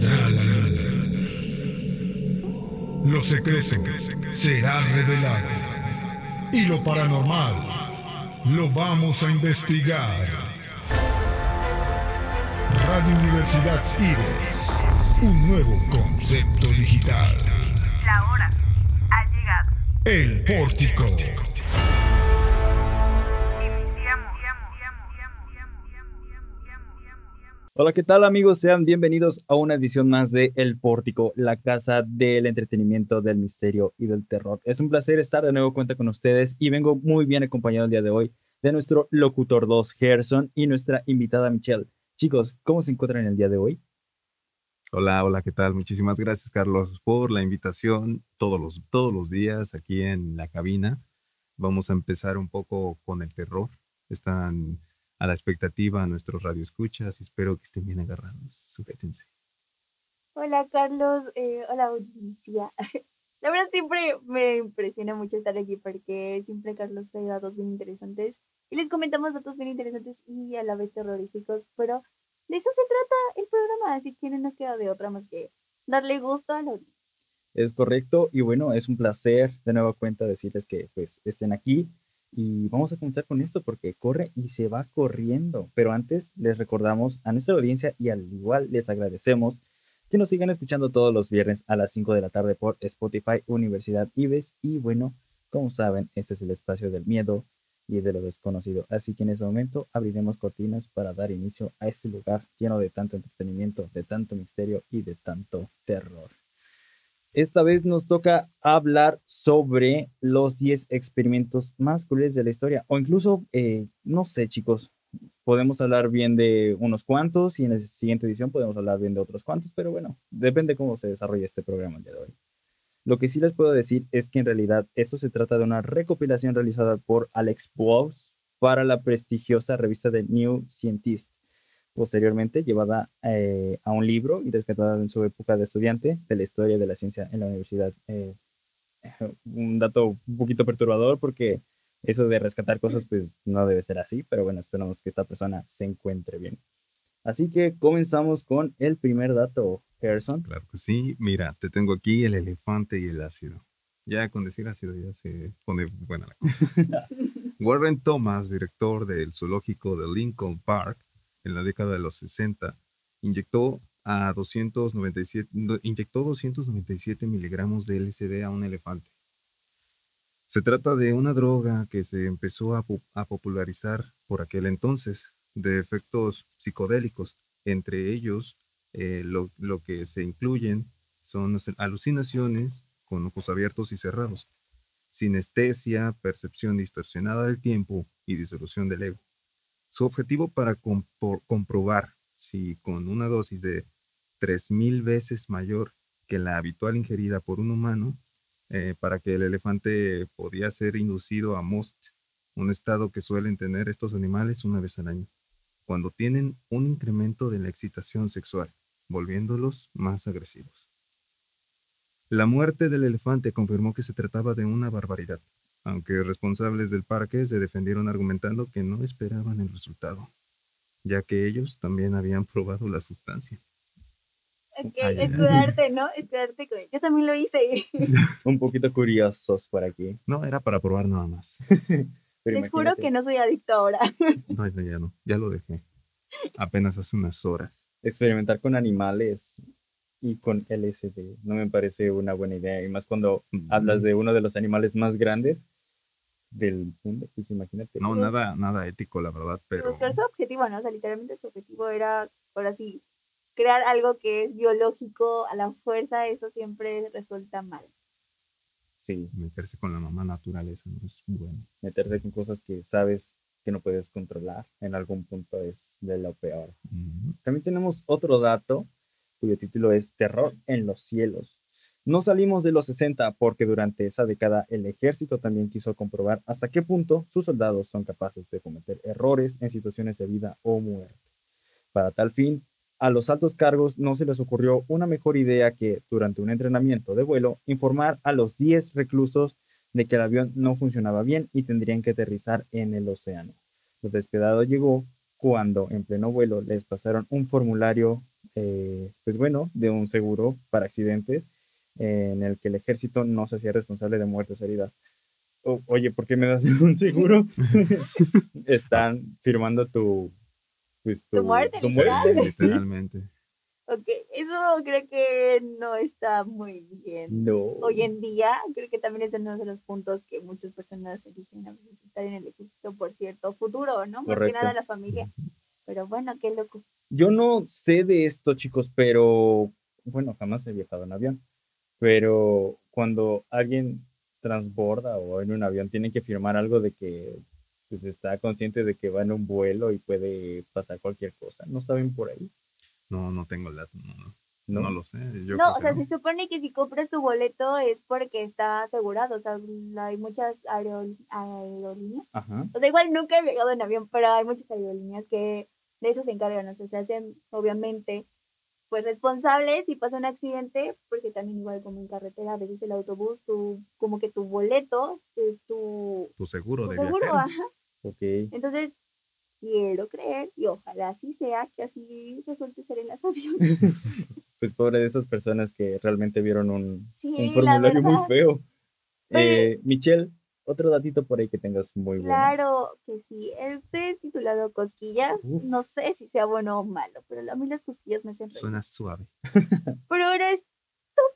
saldrá. Lo secreto será revelado. Y lo paranormal lo vamos a investigar. Radio Universidad Ives. Un nuevo concepto digital. La hora ha llegado. El pórtico. Hola, ¿qué tal amigos? Sean bienvenidos a una edición más de El Pórtico, la casa del entretenimiento, del misterio y del terror. Es un placer estar de nuevo cuenta con ustedes y vengo muy bien acompañado el día de hoy de nuestro locutor 2, Gerson, y nuestra invitada Michelle. Chicos, ¿cómo se encuentran el día de hoy? Hola, hola, ¿qué tal? Muchísimas gracias, Carlos, por la invitación todos los, todos los días aquí en la cabina. Vamos a empezar un poco con el terror. Están a la expectativa nuestros radioescuchas y espero que estén bien agarrados. Sujétense. Hola Carlos, eh, hola audiencia. La verdad siempre me impresiona mucho estar aquí porque siempre Carlos trae datos bien interesantes y les comentamos datos bien interesantes y a la vez terroríficos, pero de eso se trata el programa, así que no nos queda de otra más que darle gusto a la audiencia. Es correcto y bueno, es un placer de nueva cuenta decirles que pues estén aquí y vamos a comenzar con esto porque corre y se va corriendo. Pero antes les recordamos a nuestra audiencia y al igual les agradecemos que nos sigan escuchando todos los viernes a las 5 de la tarde por Spotify Universidad Ives. Y bueno, como saben, este es el espacio del miedo y de lo desconocido. Así que en este momento abriremos cortinas para dar inicio a este lugar lleno de tanto entretenimiento, de tanto misterio y de tanto terror. Esta vez nos toca hablar sobre los 10 experimentos más crueles de la historia. O incluso, eh, no sé, chicos, podemos hablar bien de unos cuantos y en la siguiente edición podemos hablar bien de otros cuantos, pero bueno, depende cómo se desarrolle este programa el día de hoy. Lo que sí les puedo decir es que en realidad esto se trata de una recopilación realizada por Alex Bowes para la prestigiosa revista de New Scientist posteriormente llevada eh, a un libro y rescatada en su época de estudiante de la historia de la ciencia en la universidad. Eh, un dato un poquito perturbador porque eso de rescatar cosas pues no debe ser así, pero bueno, esperamos que esta persona se encuentre bien. Así que comenzamos con el primer dato, Harrison. Claro que sí. Mira, te tengo aquí el elefante y el ácido. Ya con decir ácido ya se pone buena la cosa. Warren Thomas, director del zoológico de Lincoln Park, en la década de los 60, inyectó, a 297, inyectó 297 miligramos de LSD a un elefante. Se trata de una droga que se empezó a, popularizar por aquel entonces, de efectos psicodélicos. Entre ellos, eh, lo, lo que se incluyen son alucinaciones con ojos abiertos y cerrados, sinestesia, percepción distorsionada del tiempo y disolución del ego. Su objetivo para comprobar si con una dosis de 3.000 veces mayor que la habitual ingerida por un humano, eh, para que el elefante podía ser inducido a most, un estado que suelen tener estos animales una vez al año, cuando tienen un incremento de la excitación sexual, volviéndolos más agresivos. La muerte del elefante confirmó que se trataba de una barbaridad, aunque responsables del parque se defendieron argumentando que no esperaban el resultado, ya que ellos también habían probado la sustancia. Ok, escudarte, ¿no? Escudarte con... Yo también lo hice. Un poquito curiosos por aquí. No, era para probar nada más. Pero Les juro que no soy adicto ahora. No, no, ya no, ya lo dejé. Apenas hace unas horas. Experimentar con animales y con LSD no me parece una buena idea. Y más cuando hablas de uno de los animales más grandes del mundo, pues imagínate. No, nada, nada ético, la verdad, pero... Buscar su objetivo, ¿no? O sea, literalmente su objetivo era, ahora sí, crear algo que es biológico a la fuerza, eso siempre resulta mal. Sí, Meterse con la mamá naturaleza no es bueno. meterse con cosas que sabes que no puedes controlar en algún punto es de lo peor. También tenemos otro dato cuyo título es Terror en los cielos. No salimos de los 60 porque durante esa década el ejército también quiso comprobar hasta qué punto sus soldados son capaces de cometer errores en situaciones de vida o muerte. Para tal fin, A los altos cargos no se les ocurrió una mejor idea que, durante un entrenamiento de vuelo, informar a los 10 reclusos de que el avión no funcionaba bien y tendrían que aterrizar en el océano. Lo despiadado llegó cuando en pleno vuelo les pasaron un formulario, eh, pues bueno, de un seguro para accidentes en el que el ejército no se hacía responsable de muertes o heridas. O- oye, ¿por qué me das un seguro? Están firmando tu, pues, Tu muerte, tu literal. muerte, sí. Literalmente. Ok, eso creo que no está muy bien. No. Hoy en día, creo que también es uno de los puntos que muchas personas eligen a veces estar en el ejército por cierto futuro, ¿no? Más que Correcto. nada la familia. Pero bueno, qué loco. Yo no sé de esto, chicos, pero bueno, jamás he viajado en avión. Pero cuando alguien transborda o en un avión, tienen que firmar algo de que pues, está consciente de que va en un vuelo y puede pasar cualquier cosa. ¿No saben por ahí? No, no tengo el dato. No, no, No. no lo sé. Yo no, o sea, no. se supone que si compras tu boleto es porque está asegurado. O sea, hay muchas aerol- aerolíneas. Ajá. O sea, igual nunca he viajado en avión, pero hay muchas aerolíneas que de eso se encargan. O sea, se hacen, obviamente, pues responsables si pasa un accidente, porque también igual como en carretera, a veces el autobús, tu, como que tu boleto es tu, Tu seguro tu de seguro. ajá. Ok. Entonces, quiero creer y ojalá así sea, que así resulte ser en las aviones. Pues pobre de esas personas que realmente vieron un, Sí, un la formulario muy feo. Pero- Eh, Michelle, otro datito por ahí que tengas muy bueno. Claro que sí. Este es titulado Cosquillas. No sé si sea bueno o malo, pero a mí las cosquillas me hacen. Suena suave. Pero ahora esto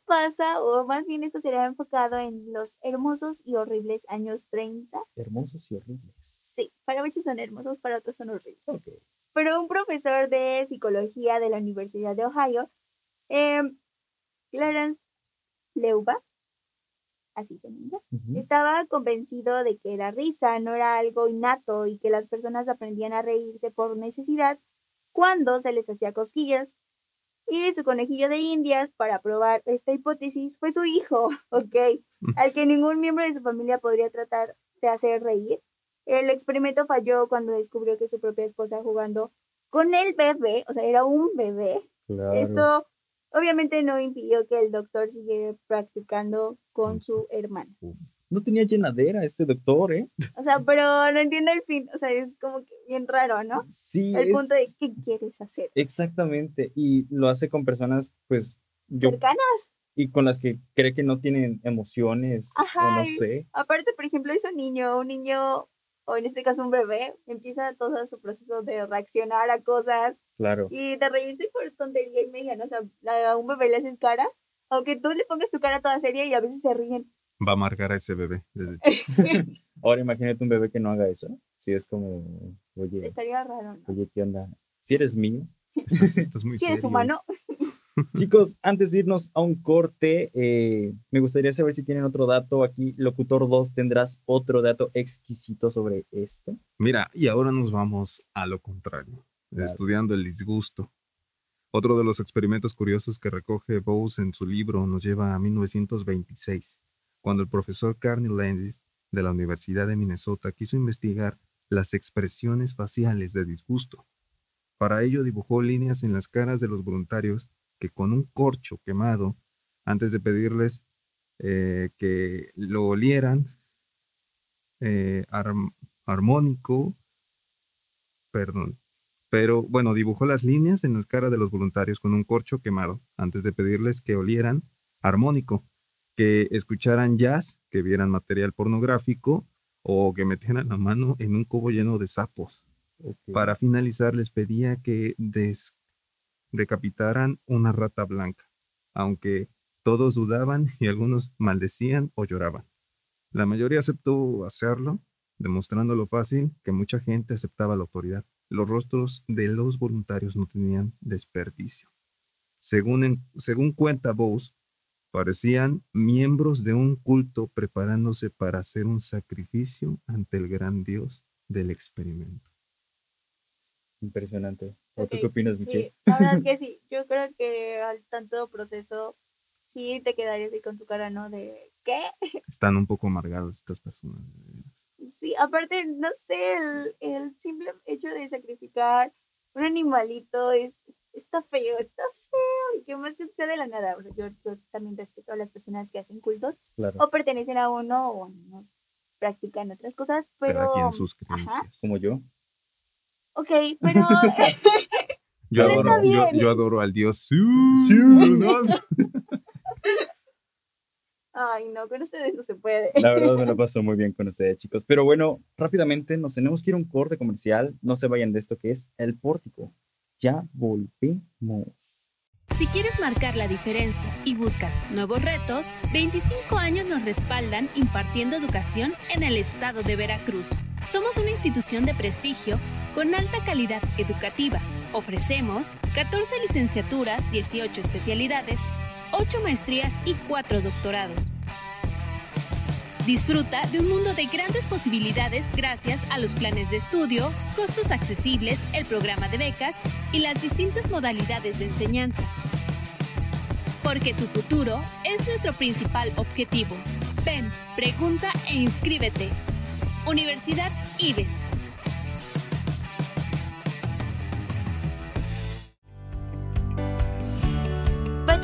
pasa, o más bien esto será enfocado en los hermosos y horribles años 30. Hermosos y horribles. Sí, para muchos son hermosos, para otros son horribles. Ok. Pero un profesor de psicología de la Universidad de Ohio, em, Clarence Leuba, así se Ujú. estaba convencido de que la risa no era algo innato y que las personas aprendían a reírse por necesidad cuando se les hacía cosquillas. Y su conejillo de indias para probar esta hipótesis fue su hijo, ¿ok? Al que ningún miembro de su familia podría tratar de hacer reír. El experimento falló cuando descubrió que su propia esposa jugando con el bebé, o sea, era un bebé, Claro. esto obviamente no impidió que el doctor siguiera practicando con su hermano. No tenía llenadera este doctor, ¿eh? O sea, pero no entiendo el fin. O sea, es como que bien raro, ¿no? Sí. El punto de es- qué quieres hacer. Exactamente. Y lo hace con personas, pues, yo, Cercanas. y con las que cree que no tienen emociones, o Ajá, no y- sé. Aparte, por ejemplo, es un niño, un niño, o en este caso un bebé, empieza todo su proceso de reaccionar a cosas Claro. y de reírse por tontería y media, ¿no? O sea, a un bebé le haces caras, aunque tú le pongas tu cara toda seria y a veces se ríen. Va a marcar a ese bebé desde chico. Ahora imagínate un bebé que no haga eso. Si es como, oye, Estaría raro, ¿no? oye, ¿qué onda? Si eres mío. Estás, estás muy Si eres humano, Chicos, antes de irnos a un corte, eh, me gustaría saber si tienen otro dato aquí. Locutor 2, ¿tendrás otro dato exquisito sobre esto? Mira, y ahora nos vamos a lo contrario, Claro. estudiando el disgusto. Otro de los experimentos curiosos que recoge Bose en su libro nos lleva a 1926, cuando el profesor Carney Landis de la Universidad de Minnesota quiso investigar las expresiones faciales de disgusto. Para ello dibujó líneas en las caras de los voluntarios que con un corcho quemado, antes de pedirles eh, que lo olieran, eh, arm- armónico, perdón, pero bueno, dibujó las líneas en las caras de los voluntarios con un corcho quemado, antes de pedirles que olieran armónico, que escucharan jazz, que vieran material pornográfico o que metieran la mano en un cubo lleno de sapos. Para finalizar, les pedía que des- decapitaran una rata blanca, aunque todos dudaban y algunos maldecían o lloraban. La mayoría aceptó hacerlo, demostrando lo fácil que mucha gente aceptaba la autoridad. Los rostros de los voluntarios no tenían desperdicio. Según, en- según cuenta Bose, parecían miembros de un culto preparándose para hacer un sacrificio ante el gran Dios del experimento. Impresionante. ¿O tú Ok, qué opinas, sí, Michelle? La verdad que sí. Yo creo que al tanto proceso sí te quedarías ahí con tu cara, ¿no? De ¿qué? Están un poco amargados estas personas. Sí, aparte, no sé, el, el simple hecho de sacrificar un animalito es, está feo, está feo. Y que más que sea de la nada. O sea, yo, yo también respeto a las personas que hacen cultos Claro. o pertenecen a uno o no practican otras cosas, pero... Sus Ajá. creencias. Como yo. Ok, pero... Yo Pero está adoro, yo, bien. yo adoro al dios. Su, Su. ¿no? Ay, no, con ustedes no se puede. La verdad me lo paso muy bien con ustedes, chicos. Pero bueno, rápidamente nos tenemos que ir a un corte comercial. No se vayan de esto que es El Pórtico. Ya volvemos. Si quieres marcar la diferencia y buscas nuevos retos, 25 años nos respaldan impartiendo educación en el estado de Veracruz. Somos una institución de prestigio con alta calidad educativa. Ofrecemos 14 licenciaturas, 18 especialidades, 8 maestrías y 4 doctorados. Disfruta de un mundo de grandes posibilidades gracias a los planes de estudio, costos accesibles, el programa de becas y las distintas modalidades de enseñanza. Porque tu futuro es nuestro principal objetivo. Ven, pregunta e inscríbete. Universidad IBES.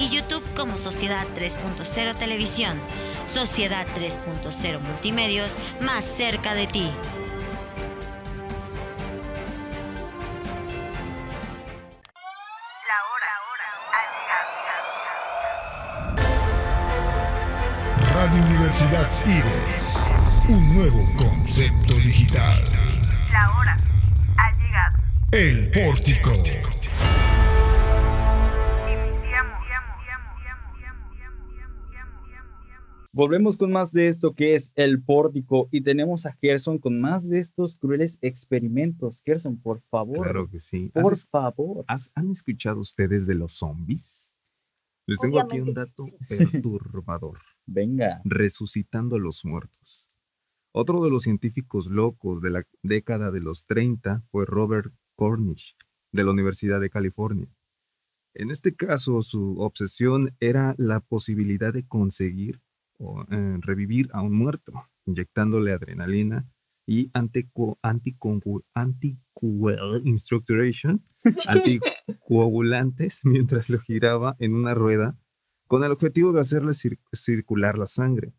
y YouTube como Sociedad 3.0 Televisión. Sociedad 3.0 Multimedios, más cerca de ti. La hora ha llegado. Radio Universidad Ives. Un nuevo concepto digital. La hora ha llegado. El Pórtico. Volvemos con más de esto que es El Pórtico y tenemos a Gerson con más de estos crueles experimentos. Gerson, por favor. Claro que sí. Por ¿Has- favor. has- ¿Han escuchado ustedes de los zombies? Les tengo aquí un dato perturbador. Venga. resucitando a los muertos. Otro de los científicos locos de la década de los 30 fue Robert Cornish, de la Universidad de California. En este caso, su obsesión era la posibilidad de conseguir o eh, revivir a un muerto, inyectándole adrenalina y antico- anticoagulantes mientras lo giraba en una rueda con el objetivo de hacerle cir- circular la sangre.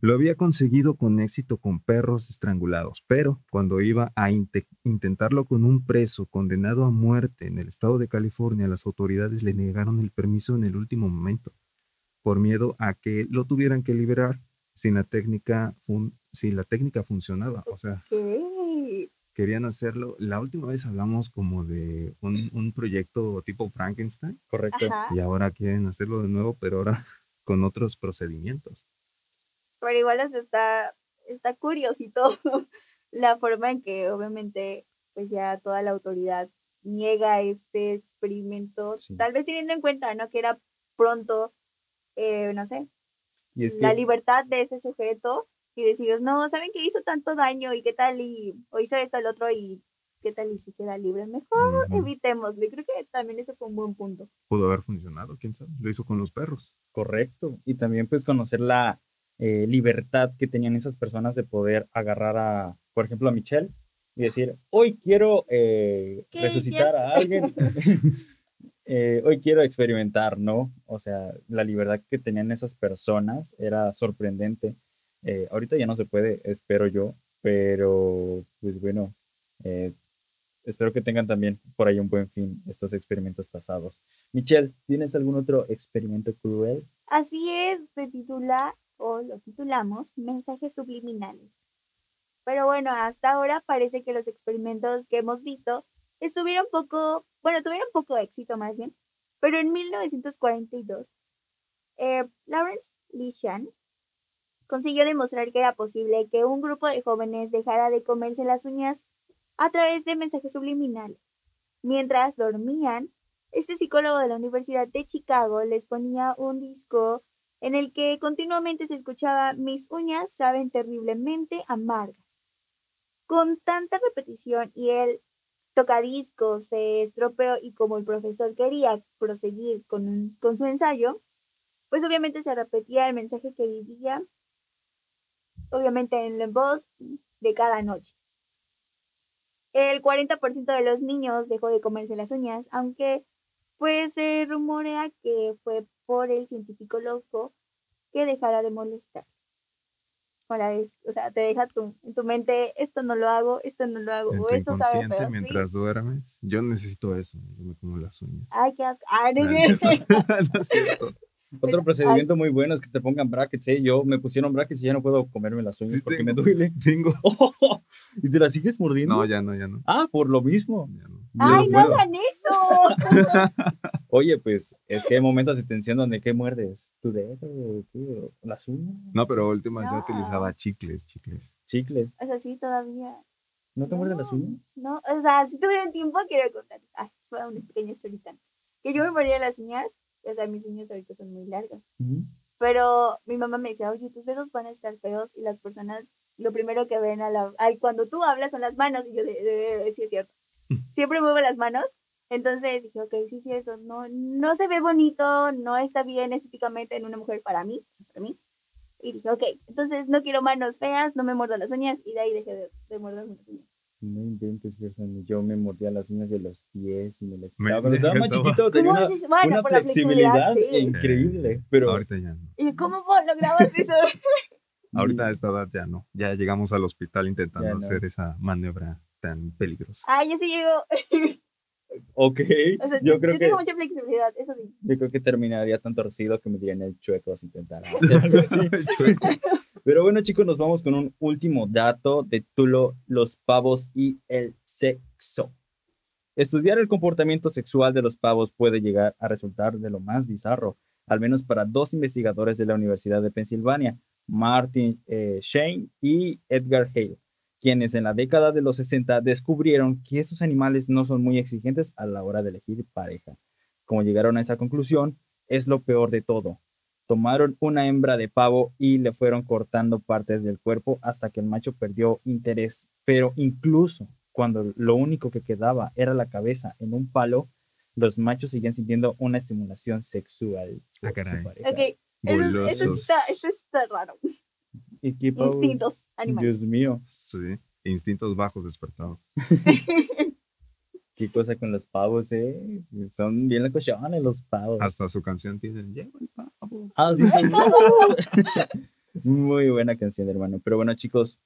Lo había conseguido con éxito con perros estrangulados, pero cuando iba a inte- intentarlo con un preso condenado a muerte en el estado de California, las autoridades le negaron el permiso en el último momento, por miedo a que lo tuvieran que liberar si la técnica, fun- si la técnica funcionaba. O sea, Ok. querían hacerlo. La última vez hablamos como de un, un proyecto tipo Frankenstein. Correcto. Ajá. Y ahora quieren hacerlo de nuevo, pero ahora con otros procedimientos. Pero igual sea, está, está curiosito la forma en que obviamente pues ya toda la autoridad niega este experimento, Sí. tal vez teniendo en cuenta, ¿no? Que era pronto, eh, no sé, Y es que, la libertad de este sujeto y decir, no, ¿saben que hizo tanto daño y qué tal y o hizo esto el otro y qué tal y si queda libre? Mejor Ujú. evitémoslo. Y creo que también ese fue un buen punto. Pudo haber funcionado, quién sabe. Lo hizo con los perros. correcto. Y también pues conocer la eh, libertad que tenían esas personas de poder agarrar a, por ejemplo, a Michelle y decir, hoy quiero eh, ¿Qué resucitar a alguien. Eh, hoy quiero experimentar, ¿no? O sea, la libertad que tenían esas personas era sorprendente. Eh, ahorita ya no se puede, espero yo, pero pues bueno, eh, espero que tengan también por ahí un buen fin estos experimentos pasados. Michelle, ¿tienes algún otro experimento cruel? Así es, se titula o lo titulamos Mensajes subliminales. Pero bueno, hasta ahora parece que los experimentos que hemos visto estuvieron poco, bueno, tuvieron poco éxito más bien, pero en 1942, eh, Lawrence Lishan consiguió demostrar que era posible que un grupo de jóvenes dejara de comerse las uñas a través de mensajes subliminales. Mientras dormían, este psicólogo de la Universidad de Chicago les ponía un disco en el que continuamente se escuchaba mis uñas saben terriblemente amargas. Con tanta repetición y el tocadiscos se estropeó y como el profesor quería proseguir con, un- con su ensayo, pues obviamente se repetía el mensaje que vivía, obviamente en la voz de cada noche. El 40% de los niños dejó de comerse las uñas, aunque pues se rumorea que fue por el científico loco que dejara de molestar. Ahora es, o sea, te deja tu, en tu mente, esto no lo hago, esto no lo hago, En o esto sabe feo, ¿sí? mientras duermes. Yo necesito eso. Yo me como las uñas. Ay, qué asco. Ay, no No, es cierto. no es cierto. Otro procedimiento muy bueno es que te pongan brackets, ¿eh? Yo me pusieron brackets y ya no puedo comerme las uñas porque me tengo. duele. Tengo. ¿Y te las sigues mordiendo? No, ya no, ya no. Ah, por lo mismo. ya no. Ay, no hagan eso. Oye, pues es que hay momentos de tensión donde ¿qué muerdes? ¿Tu dedo? o qué? ¿O ¿Las uñas? No, pero última No. utilizaba chicles, chicles. Chicles. O sea, sí, todavía. ¿No te muerden las uñas? No, o sea, si tuvieron tiempo, quiero contarles. Ay, fue una pequeña historita. Que yo me mordía las uñas, o sea, mis uñas ahorita son muy largas. Pero mi mamá me decía, oye, tus dedos van a estar feos y las personas lo primero que ven a la, al- cuando tú hablas son las manos. Y yo, de, de- de- sí es cierto. Siempre muevo las manos. Entonces dije, ok, sí es cierto. No, no se ve bonito, no está bien estéticamente en una mujer para mí, para mí. Y dije, ok, entonces no quiero manos feas, no me muerdo las uñas. Y de ahí dejé de, de morderme las uñas. No inventes, Gerson. Yo me mordía las uñas de los pies y me las quitaba. Cuando me estaba más cansaba. chiquito tenía ¿Cómo una? Bueno, una por la flexibilidad flexibilidad, sí. increíble. Pero Ahorita ya no. Y ¿cómo vos lograbas eso? Ahorita a esta edad ya no. Ya llegamos al hospital intentando no. hacer esa maniobra tan peligrosa. Ay, yo sí llego. ok, O sea, yo yo, creo yo que tengo mucha flexibilidad, eso sí. yo creo que terminaría tan torcido que me dieran el chueco si intentara hacer algo así. Pero bueno, chicos, nos vamos con un último dato de título Los pavos y el sexo. Estudiar el comportamiento sexual de los pavos puede llegar a resultar de lo más bizarro, al menos para dos investigadores de la Universidad de Pensilvania, Martin eh, Shane y Edgar Hale, quienes en la década de los 60 descubrieron que estos animales no son muy exigentes a la hora de elegir pareja. Como llegaron a esa conclusión, es lo peor de todo tomaron una hembra de pavo y le fueron cortando partes del cuerpo hasta que el macho perdió interés. Pero incluso cuando lo único que quedaba era la cabeza en un palo, los machos seguían sintiendo una estimulación sexual. Ah, caray. pareja. Ok, eso, eso, está, eso está raro. Instintos animales. Dios mío, Sí. Instintos bajos despertados. qué cosa con los pavos, ¿eh? Son bien locochones los pavos. Hasta su canción tiene. Llego el pavo. Ah, sí. Muy buena canción, hermano. Pero bueno, chicos,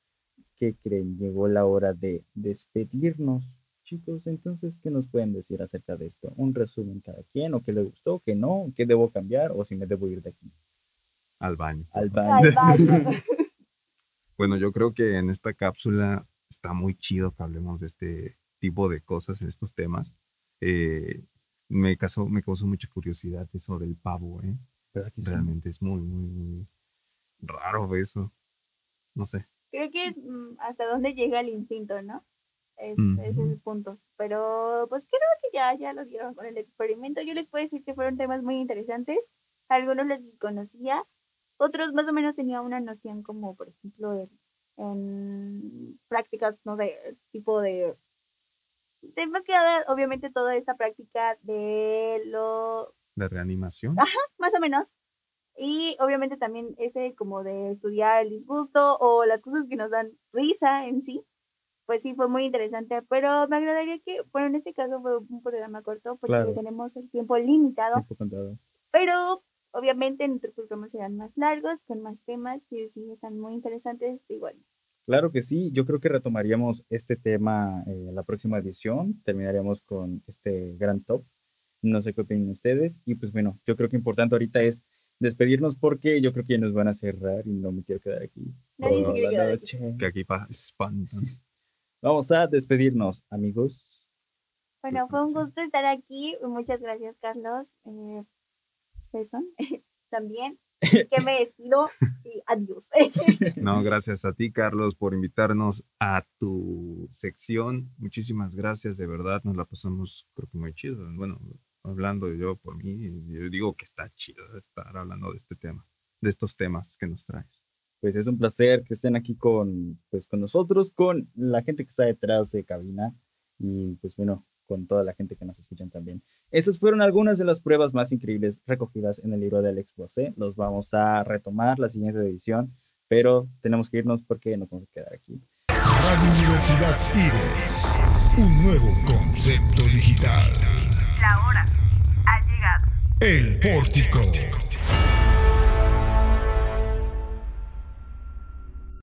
¿qué creen? Llegó la hora de despedirnos. Chicos, entonces, ¿qué nos pueden decir acerca de esto? Un resumen cada quien, o qué le gustó, qué no, qué debo cambiar, o si me debo ir de aquí Al baño. al Al baño. baño. Bueno, yo creo que en esta cápsula está muy chido que hablemos de este tipo de cosas, en estos temas. Eh, me, causó, me causó mucha curiosidad eso del pavo, ¿eh? Realmente es muy, muy, muy raro eso. No sé. Creo que es mm, hasta dónde llega el instinto, ¿no? Es, Ese es el punto. Pero pues creo que ya, ya lo dieron con el experimento. Yo les puedo decir que fueron temas muy interesantes. Algunos les desconocía. Otros más o menos tenía una noción como, por ejemplo, en, prácticas, no sé, tipo de, de más que nada, obviamente toda esta práctica de lo... De reanimación. Ajá, más o menos. Y obviamente también ese como de estudiar el disgusto o las cosas que nos dan risa en sí pues sí, fue muy interesante, pero me agradaría que, bueno, en este caso fue un programa corto porque tenemos el tiempo limitado. Pero obviamente nuestros programas serán más largos, con más temas que sí están muy interesantes, igual. Claro que sí, yo creo que retomaríamos este tema en la próxima edición, terminaríamos con este gran top, no sé qué opinan ustedes, y pues bueno, yo creo que importante ahorita es despedirnos porque yo creo que ya nos van a cerrar y no me quiero quedar aquí. Nadie la noche. Que aquí espantan. Vamos a despedirnos, amigos. Bueno, fue un gusto estar aquí. Muchas gracias, Carlos. Eh, también. Que me despido y adiós. No, gracias a ti, Carlos, por invitarnos a tu sección. Muchísimas gracias, de verdad. Nos la pasamos, creo que muy chido. Bueno, hablando yo por mí, yo digo que está chido estar hablando de este tema, de estos temas que nos traes pues es un placer que estén aquí con, pues, con nosotros, con la gente que está detrás de cabina y pues bueno, con toda la gente que nos escuchan también. Esas fueron algunas de las pruebas más increíbles recogidas en el libro de Alex Boisé. Los vamos a retomar la siguiente edición, pero tenemos que irnos porque nos vamos a quedar aquí. Radio Universidad Ives, un nuevo concepto digital. La hora ha llegado. El pórtico.